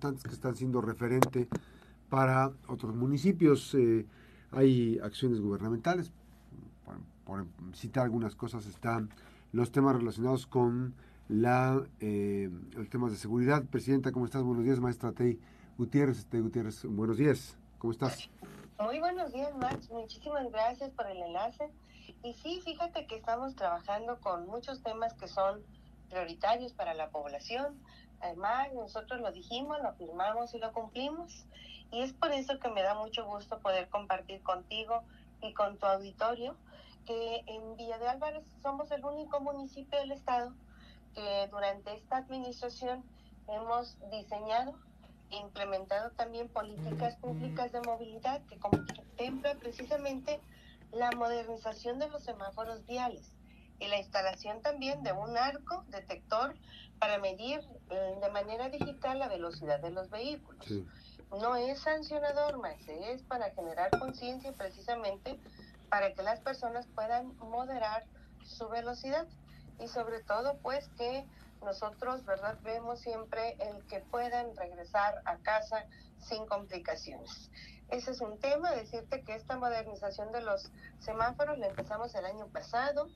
que están siendo referente para otros municipios. Eh, hay acciones gubernamentales, por, citar algunas cosas, están los temas relacionados con la, eh, los temas de seguridad. Presidenta, ¿cómo estás? Buenos días, maestra Tei Gutiérrez. Tei Gutiérrez, buenos días. ¿Cómo estás? Muy buenos días, Max. Muchísimas gracias por el enlace. Y sí, fíjate que estamos trabajando con muchos temas que son prioritarios para la población. Además, nosotros lo dijimos, lo firmamos y lo cumplimos. Y es por eso que me da mucho gusto poder compartir contigo y con tu auditorio que en Villa de Álvarez somos el único municipio del estado que durante esta administración hemos diseñado e implementado también políticas públicas de movilidad que contempla precisamente la modernización de los semáforos viales y la instalación también de un arco detector para medir eh, de manera digital la velocidad de los vehículos. No es sancionador, más es para generar conciencia precisamente para que las personas puedan moderar su velocidad y sobre todo pues que nosotros, ¿verdad? Vemos siempre el que puedan regresar a casa sin complicaciones. Ese es un tema, decirte que esta modernización de los semáforos la empezamos el año pasado,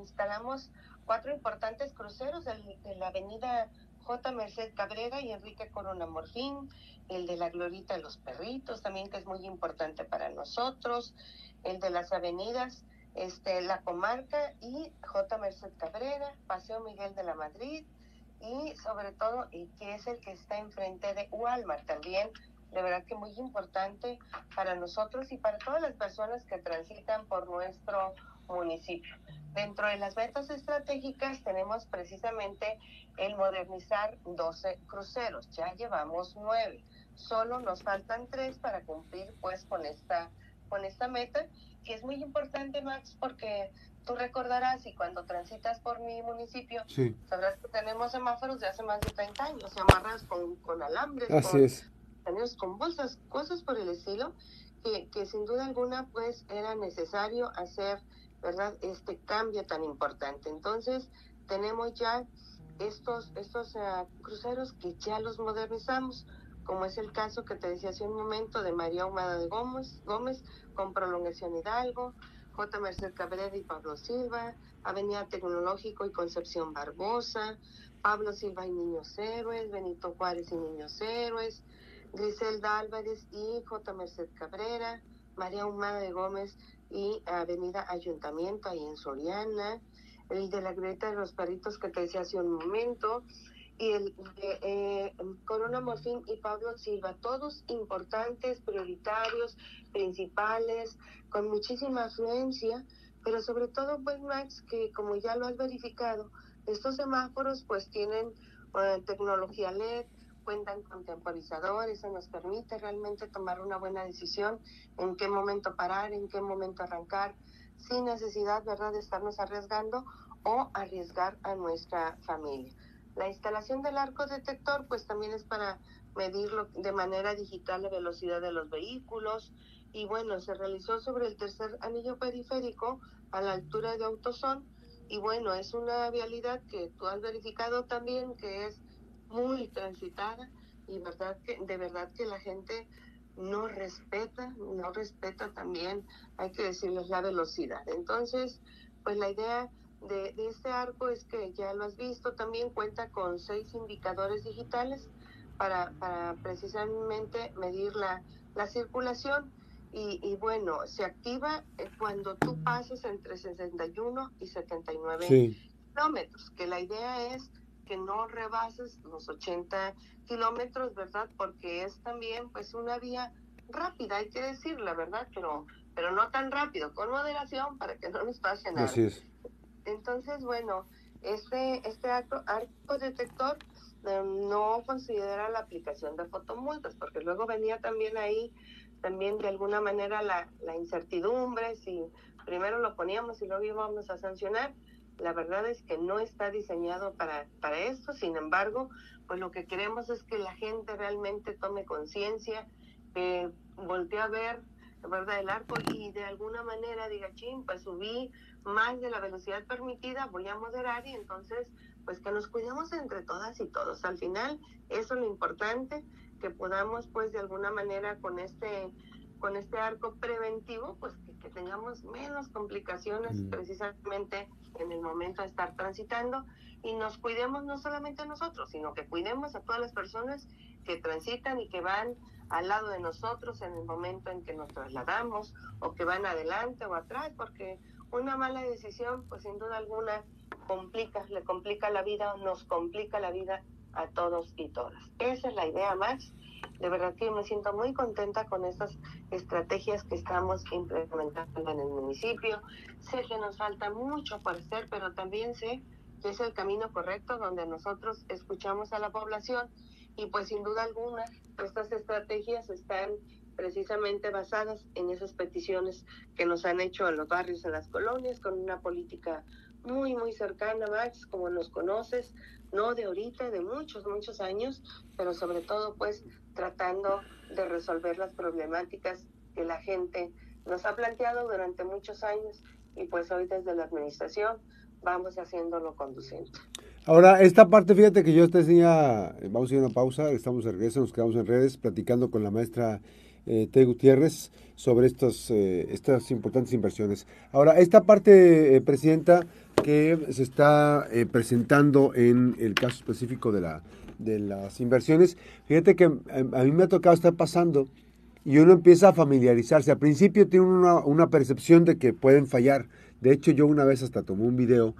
instalamos cuatro importantes cruceros de, la avenida J. Merced Cabrera y Enrique Corona Morfín, el de la Glorita de los Perritos también, que es muy importante para nosotros, el de las avenidas este, La Comarca y J. Merced Cabrera, Paseo Miguel de la Madrid y sobre todo, y que es el que está enfrente de Walmart también, de verdad que muy importante para nosotros y para todas las personas que transitan por nuestro municipio. Dentro de las metas estratégicas tenemos precisamente el modernizar 12 cruceros, ya llevamos 9, solo nos faltan 3 para cumplir pues con esta, con esta meta, que es muy importante Max porque tú recordarás y cuando transitas por mi municipio, sabrás que tenemos semáforos de hace más de 30 años, se amarras con, con alambres, Así es. tenemos con bolsas, cosas por el estilo, que, que sin duda alguna pues era necesario hacer, ¿verdad? Este cambio tan importante. Entonces tenemos ya estos, estos uh, cruceros que ya los modernizamos, como es el caso que te decía hace un momento de María Humada de Gómez, Gómez con prolongación Hidalgo, J. Merced Cabrera y Pablo Silva, Avenida Tecnológico y Concepción Barbosa, Pablo Silva y Niños Héroes, Benito Juárez y Niños Héroes, Griselda Álvarez y J. Merced Cabrera, María Humada de Gómez y Avenida Ayuntamiento ahí en Soriana, el de la Greta de los Perritos que te decía hace un momento, y el de eh, Corona Morfín y Pablo Silva, todos importantes, prioritarios, principales, con muchísima afluencia, pero sobre todo, pues Max, que como ya lo has verificado, estos semáforos pues tienen eh, tecnología LED, cuentan con temporizadores, eso nos permite realmente tomar una buena decisión en qué momento parar, en qué momento arrancar, sin necesidad, ¿verdad?, de estarnos arriesgando o arriesgar a nuestra familia. La instalación del arco detector, pues también es para medirlo de manera digital la velocidad de los vehículos y bueno, se realizó sobre el tercer anillo periférico a la altura de Autosón y bueno, es una vialidad que tú has verificado también que es muy transitada y verdad que de verdad que la gente no respeta, no respeta también, hay que decirles la velocidad. Entonces, pues la idea de, de, este arco es que ya lo has visto, también cuenta con seis indicadores digitales para, para precisamente medir la, la circulación. Y, y, bueno, se activa eh, cuando tú pases entre 61 y 79 kilómetros, que la idea es que no rebases los 80 kilómetros, ¿verdad? Porque es también pues una vía rápida, hay que decir la ¿verdad? Pero, pero no tan rápido, con moderación para que no nos pase nada. Así es. Entonces, bueno, este, este arco, arco detector em, no considera la aplicación de fotomultas, porque luego venía también ahí, también de alguna manera la, la incertidumbre, si primero lo poníamos y luego íbamos a sancionar, la verdad es que no está diseñado para, para esto, sin embargo, pues lo que queremos es que la gente realmente tome conciencia, que voltee a ver, ¿verdad?, el arco y de alguna manera diga, ching, pues subí más de la velocidad permitida, voy a moderar y entonces pues que nos cuidemos entre todas y todos. Al final, eso es lo importante, que podamos pues de alguna manera con este con este arco preventivo, pues que, tengamos menos complicaciones mm. precisamente en el momento de estar transitando y nos cuidemos no solamente nosotros, sino que cuidemos a todas las personas que transitan y que van al lado de nosotros en el momento en que nos trasladamos o que van adelante o atrás, porque una mala decisión, pues sin duda alguna, complica, le complica la vida, nos complica la vida a todos y todas. Esa es la idea, Max, de verdad que me siento muy contenta con estas estrategias que estamos implementando en el municipio. Sé que nos falta mucho por hacer, pero también sé que es el camino correcto donde nosotros escuchamos a la población y pues sin duda alguna estas estrategias están precisamente basadas en esas peticiones que nos han hecho en los barrios, en las colonias, con una política muy, muy cercana, Max, como nos conoces, no de ahorita, de muchos, muchos años, pero sobre todo pues tratando de resolver las problemáticas que la gente nos ha planteado durante muchos años y pues hoy desde la administración vamos haciéndolo conducente. Ahora, esta parte, fíjate que yo te decía, vamos a ir a una pausa, estamos de regreso, nos quedamos en redes platicando con la maestra eh, T. Gutiérrez sobre estos, eh, estas importantes inversiones. Ahora, esta parte, eh, Presidenta, que se está eh, presentando en el caso específico de, la, de las inversiones, fíjate que a, mí me ha tocado estar pasando y uno empieza a familiarizarse. Al principio tiene una, una percepción de que pueden fallar. De hecho, yo una vez hasta tomé un video,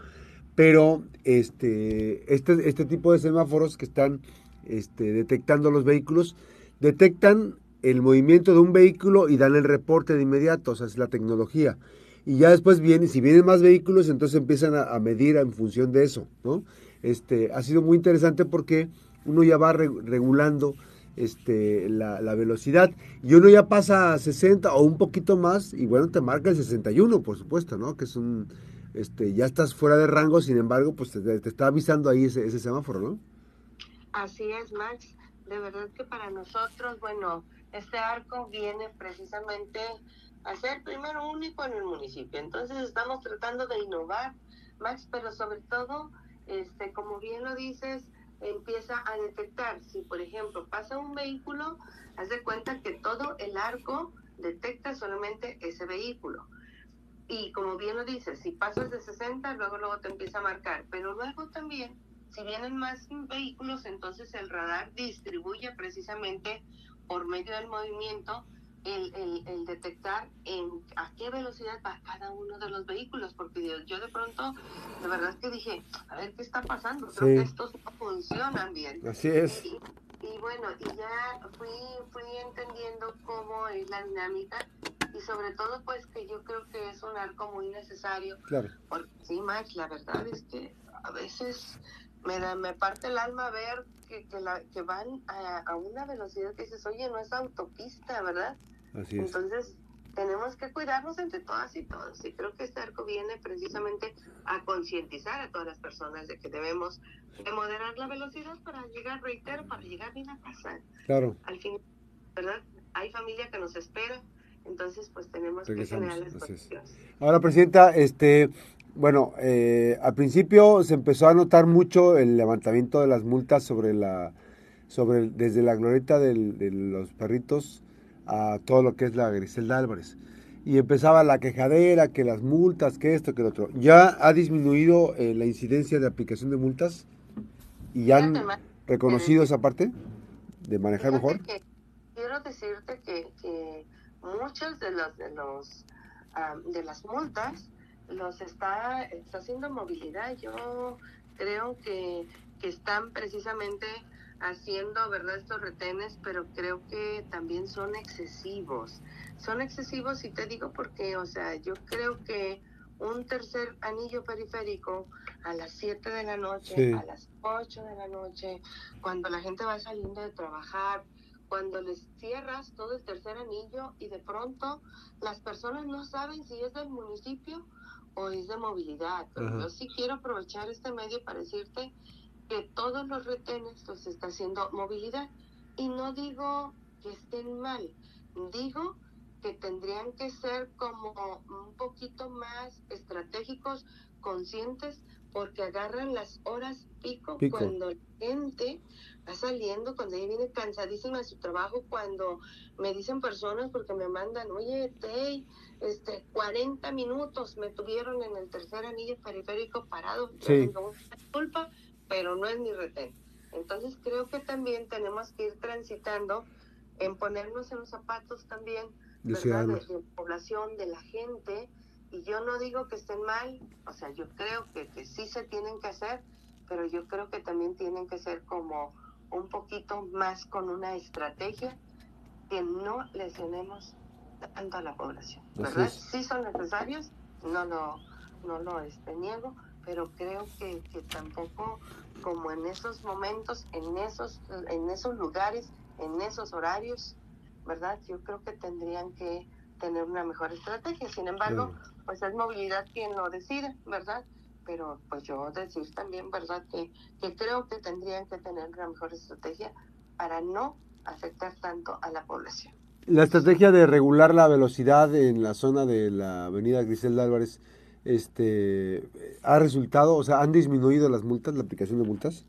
pero este, este, este tipo de semáforos que están este, detectando los vehículos, detectan el movimiento de un vehículo y dan el reporte de inmediato, o sea, es la tecnología y ya después viene, si vienen más vehículos, entonces empiezan a, medir en función de eso, ¿no? Este, ha sido muy interesante porque uno ya va regulando este, la, velocidad y uno ya pasa a 60 o un poquito más y bueno, te marca el 61, por supuesto, ¿no? Que es un, este, ya estás fuera de rango, sin embargo, pues te, está avisando ahí ese, ese semáforo, ¿no? Así es, Max. De verdad que para nosotros, bueno, este arco viene precisamente a ser primero único en el municipio. Entonces estamos tratando de innovar, Max, pero sobre todo, este, como bien lo dices, empieza a detectar. Si, por ejemplo, pasa un vehículo, haz de cuenta que todo el arco detecta solamente ese vehículo. Y como bien lo dices, si pasas de 60, luego luego te empieza a marcar. Pero luego también, si vienen más vehículos, entonces el radar distribuye precisamente por medio del movimiento el, el, detectar en a qué velocidad va cada uno de los vehículos, porque yo, de pronto, de verdad es que dije, a ver qué está pasando, creo que estos no funcionan bien. Así es. Y, bueno, y ya fui, fui entendiendo cómo es la dinámica y sobre todo pues que yo creo que es un arco muy necesario. Claro. Porque sí, Max, la verdad es que a veces me, da, me parte el alma ver que, que, la, que van a, a, una velocidad que dices, oye, no es autopista, ¿verdad? Entonces, tenemos que cuidarnos entre todas y todos. Y creo que este arco viene precisamente a concientizar a todas las personas de que debemos de moderar la velocidad para llegar, reitero, para llegar bien a casa. Claro. Al fin, ¿verdad? Hay familia que nos espera, entonces pues tenemos que generar las condiciones. Ahora, Presidenta, este... Bueno, eh, al principio se empezó a notar mucho el levantamiento de las multas sobre la, sobre desde la glorieta de los perritos a todo lo que es la Griselda Álvarez. Y empezaba la quejadera, que las multas, que esto, que lo otro. ¿Ya ha disminuido eh, la incidencia de aplicación de multas? ¿Y ya han reconocido esa parte de manejar mejor? quiero decirte que, que muchos de los de los de las multas los está, está haciendo movilidad. Yo creo que, que están precisamente haciendo, ¿verdad?, estos retenes, pero creo que también son excesivos. Son excesivos y te digo porque, o sea, yo creo que un tercer anillo periférico a las 7 de la noche, a las 8 de la noche, cuando la gente va saliendo de trabajar, cuando les cierras todo el tercer anillo y de pronto las personas no saben si es del municipio o es de movilidad. Pero yo sí quiero aprovechar este medio para decirte que todos los retenes los está haciendo movilidad. Y no digo que estén mal, digo que tendrían que ser como un poquito más estratégicos, conscientes, porque agarran las horas pico, cuando la gente va saliendo, cuando ella viene cansadísima de su trabajo, cuando me dicen personas porque me mandan, oye, Tey, este, 40 minutos me tuvieron en el tercer anillo periférico parado. Sí. culpa, pero no es mi retén. Entonces creo que también tenemos que ir transitando en ponernos en los zapatos también ¿verdad? de, la población, de la gente. Y yo no digo que estén mal, o sea, yo creo que, que sí se tienen que hacer, pero yo creo que también tienen que ser como un poquito más con una estrategia que no lesionemos tanto a la población, ¿verdad? Sí son necesarios, no lo, no lo este, niego, pero creo que, que tampoco como en esos momentos, en esos, en esos lugares, en esos horarios, ¿verdad? Yo creo que tendrían que tener una mejor estrategia. Sin embargo, pues es movilidad quien lo decide, ¿verdad? Pero pues yo decir también, ¿verdad? Que, que creo que tendrían que tener una mejor estrategia para no afectar tanto a la población. La estrategia de regular la velocidad en la zona de la avenida Griselda Álvarez, este, ¿ha resultado, o sea, han disminuido las multas, la aplicación de multas?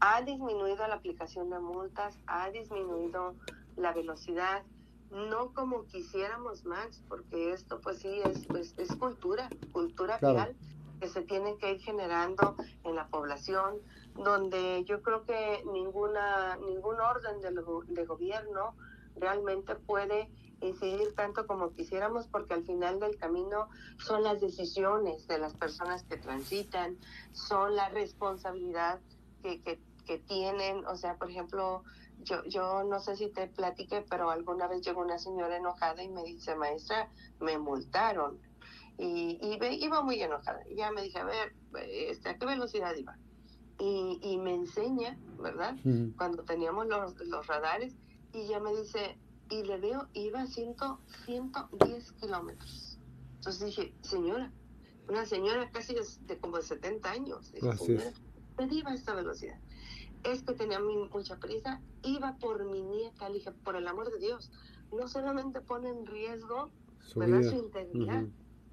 Ha disminuido la aplicación de multas, ha disminuido la velocidad, no como quisiéramos, Max, porque esto pues sí es, pues, es cultura, cultura real que se tiene que ir generando en la población, donde yo creo que ninguna ningún orden de, de gobierno realmente puede incidir tanto como quisiéramos porque al final del camino son las decisiones de las personas que transitan, son la responsabilidad que, que, que tienen, o sea, por ejemplo, yo, yo no sé si te platiqué, pero alguna vez llegó una señora enojada y me dice, maestra, me multaron. Y, y iba muy enojada. Y ya me dije, a ver, este, ¿a qué velocidad iba? Y, y me enseña, ¿verdad? Cuando teníamos los, los radares, y ya me dice, y le veo, iba a 110 kilómetros. Entonces dije, señora, una señora casi de, como de 70 años. Dije, iba a esta velocidad? es que tenía mucha prisa, iba por mi nieta, le dije, por el amor de Dios, no solamente pone en riesgo su, su integridad,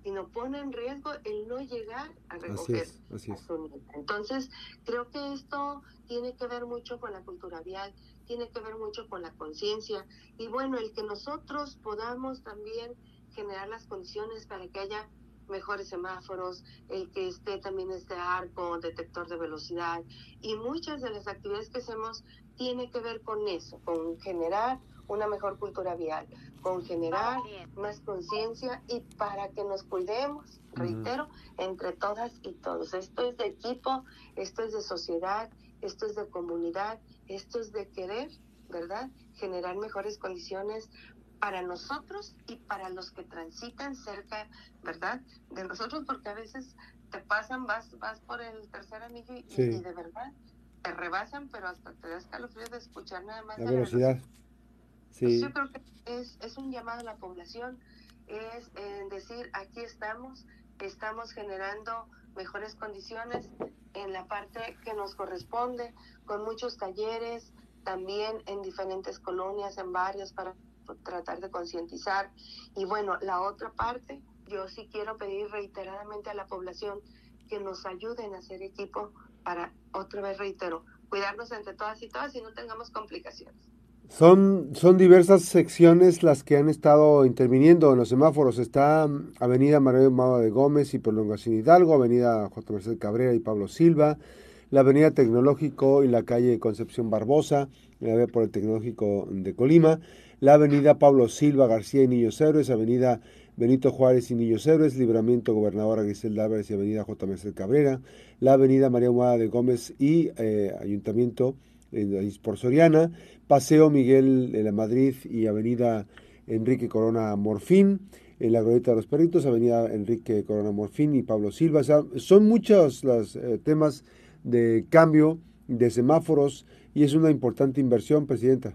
sino pone en riesgo el no llegar a recoger a su nieta. Entonces, creo que esto tiene que ver mucho con la cultura vial, tiene que ver mucho con la conciencia, y bueno, el que nosotros podamos también generar las condiciones para que haya mejores semáforos, el que esté también este arco detector de velocidad y muchas de las actividades que hacemos tiene que ver con eso, con generar una mejor cultura vial, con generar más conciencia y para que nos cuidemos, reitero, entre todas y todos. Esto es de equipo, esto es de sociedad, esto es de comunidad, esto es de querer, ¿verdad? Generar mejores condiciones para nosotros y para los que transitan cerca, ¿verdad? De nosotros, porque a veces te pasan, vas, vas por el tercer anillo y, de verdad te rebasan, pero hasta te da escalofrío de escuchar nada más. La velocidad. Sí. Pues yo creo que es, es un llamado a la población, es decir, aquí estamos, estamos generando mejores condiciones en la parte que nos corresponde, con muchos talleres, también en diferentes colonias, en barrios, para tratar de concientizar. Y bueno, la otra parte, yo sí quiero pedir reiteradamente a la población que nos ayuden a hacer equipo para, otra vez reitero, cuidarnos entre todas y todas y no tengamos complicaciones. Son, son diversas secciones las que han estado interviniendo en los semáforos. Está mm, Avenida María Mado de Gómez y Prolongación Hidalgo, Avenida J. Merced Cabrera y Pablo Silva, la Avenida Tecnológico y la calle Concepción Barbosa, la vía por el Tecnológico de Colima, la avenida Pablo Silva García y Niños Héroes, avenida Benito Juárez y Niños Héroes, Libramiento Gobernadora Griselda Álvarez y avenida J. Merced Cabrera, la avenida María Humada de Gómez y eh, Ayuntamiento por Soriana, Paseo Miguel de la Madrid y avenida Enrique Corona Morfín, en la Glorieta de los Perritos, avenida Enrique Corona Morfín y Pablo Silva. son muchos los eh, temas de cambio de semáforos y es una importante inversión, Presidenta.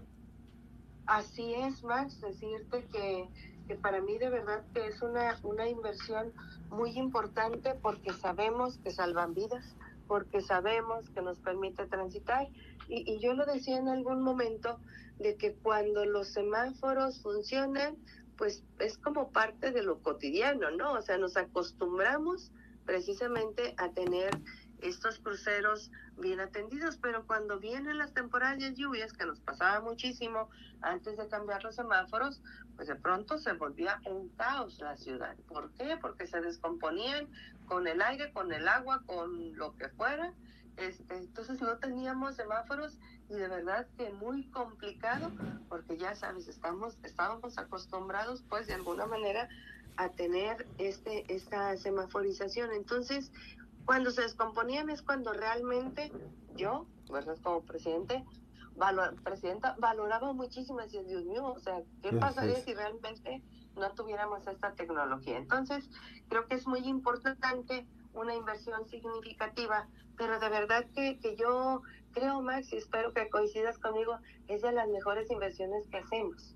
Así es, Max, decirte que, que, para mí de verdad que es una, una inversión muy importante porque sabemos que salvan vidas, porque sabemos que nos permite transitar. Y, y yo lo decía en algún momento de que cuando los semáforos funcionan, pues es como parte de lo cotidiano, ¿no? O sea, nos acostumbramos precisamente a tener estos cruceros bien atendidos, pero cuando vienen las temporadas lluvias, que nos pasaba muchísimo antes de cambiar los semáforos, pues de pronto se volvía un caos la ciudad. ¿Por qué? Porque se descomponían con el aire, con el agua, con lo que fuera. Este, entonces no teníamos semáforos y de verdad que muy complicado porque ya sabes estamos estábamos acostumbrados pues de alguna manera a tener este esta semaforización entonces cuando se descomponían es cuando realmente yo, ¿verdad? Como presidente, valor, presidenta, valoraba muchísimo, decía, Dios mío, o sea, ¿qué pasaría si realmente no tuviéramos esta tecnología? Entonces, creo que es muy importante una inversión significativa, pero de verdad que, que yo creo, Max, y espero que coincidas conmigo, es de las mejores inversiones que hacemos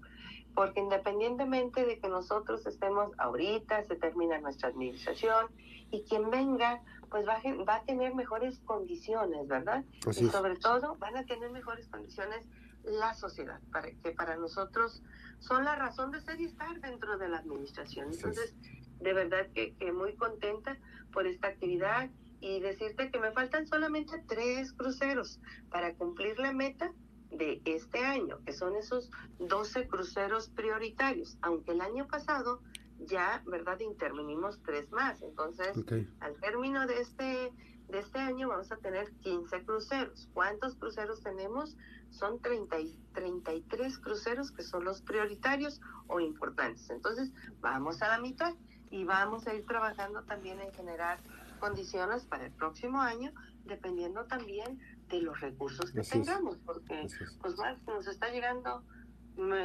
porque independientemente de que nosotros estemos ahorita, se termina nuestra administración y quien venga, pues va a, va a tener mejores condiciones, ¿verdad? y sobre todo van a tener mejores condiciones la sociedad, para, que para nosotros son la razón de ser y estar dentro de la administración. Entonces, de verdad que, que muy contenta por esta actividad y decirte que me faltan solamente tres cruceros para cumplir la meta de este año, que son esos 12 cruceros prioritarios, aunque el año pasado ya, ¿verdad? Intervenimos tres más. Entonces, al término de este, de este año vamos a tener 15 cruceros. ¿Cuántos cruceros tenemos? Son 30 y 33 cruceros que son los prioritarios o importantes. Entonces, vamos a la mitad y vamos a ir trabajando también en generar condiciones para el próximo año, dependiendo también de los recursos que tengamos, porque pues más nos está llegando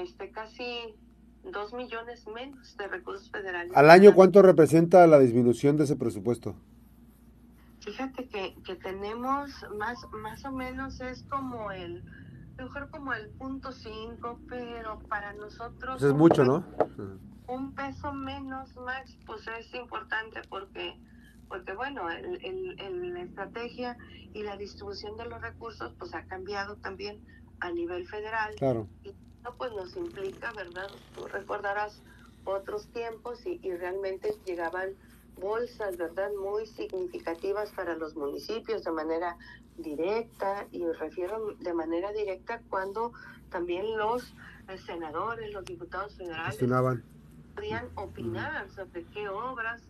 este casi dos millones menos de recursos federales. ¿Al año cuánto representa la disminución de ese presupuesto? Fíjate que, que tenemos más, más o menos es como el, mejor como el punto cinco, pero para nosotros... es mucho, ¿no? Un peso menos, Max, pues es importante porque, porque bueno, el, el, la estrategia y la distribución de los recursos pues ha cambiado también a nivel federal. Claro pues nos implica, ¿verdad? Tú recordarás otros tiempos y, realmente llegaban bolsas, ¿verdad? Muy significativas para los municipios de manera directa y me refiero de manera directa cuando también los eh, senadores, los diputados federales podían opinar sobre qué obras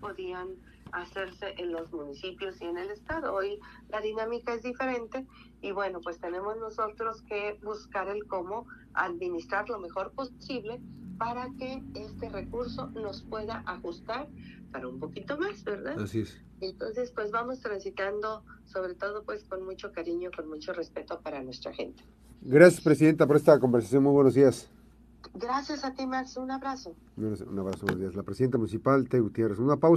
podían hacerse en los municipios y en el estado. Hoy la dinámica es diferente y bueno, pues tenemos nosotros que buscar el cómo administrar lo mejor posible para que este recurso nos pueda ajustar para un poquito más, ¿verdad? Así es. Entonces, pues vamos transitando, sobre todo, pues con mucho cariño, con mucho respeto para nuestra gente. Gracias, Presidenta, por esta conversación. Muy buenos días. Gracias a ti, Max. Un abrazo. Un abrazo, buenos días. La Presidenta Municipal, Te Gutiérrez. Una pausa.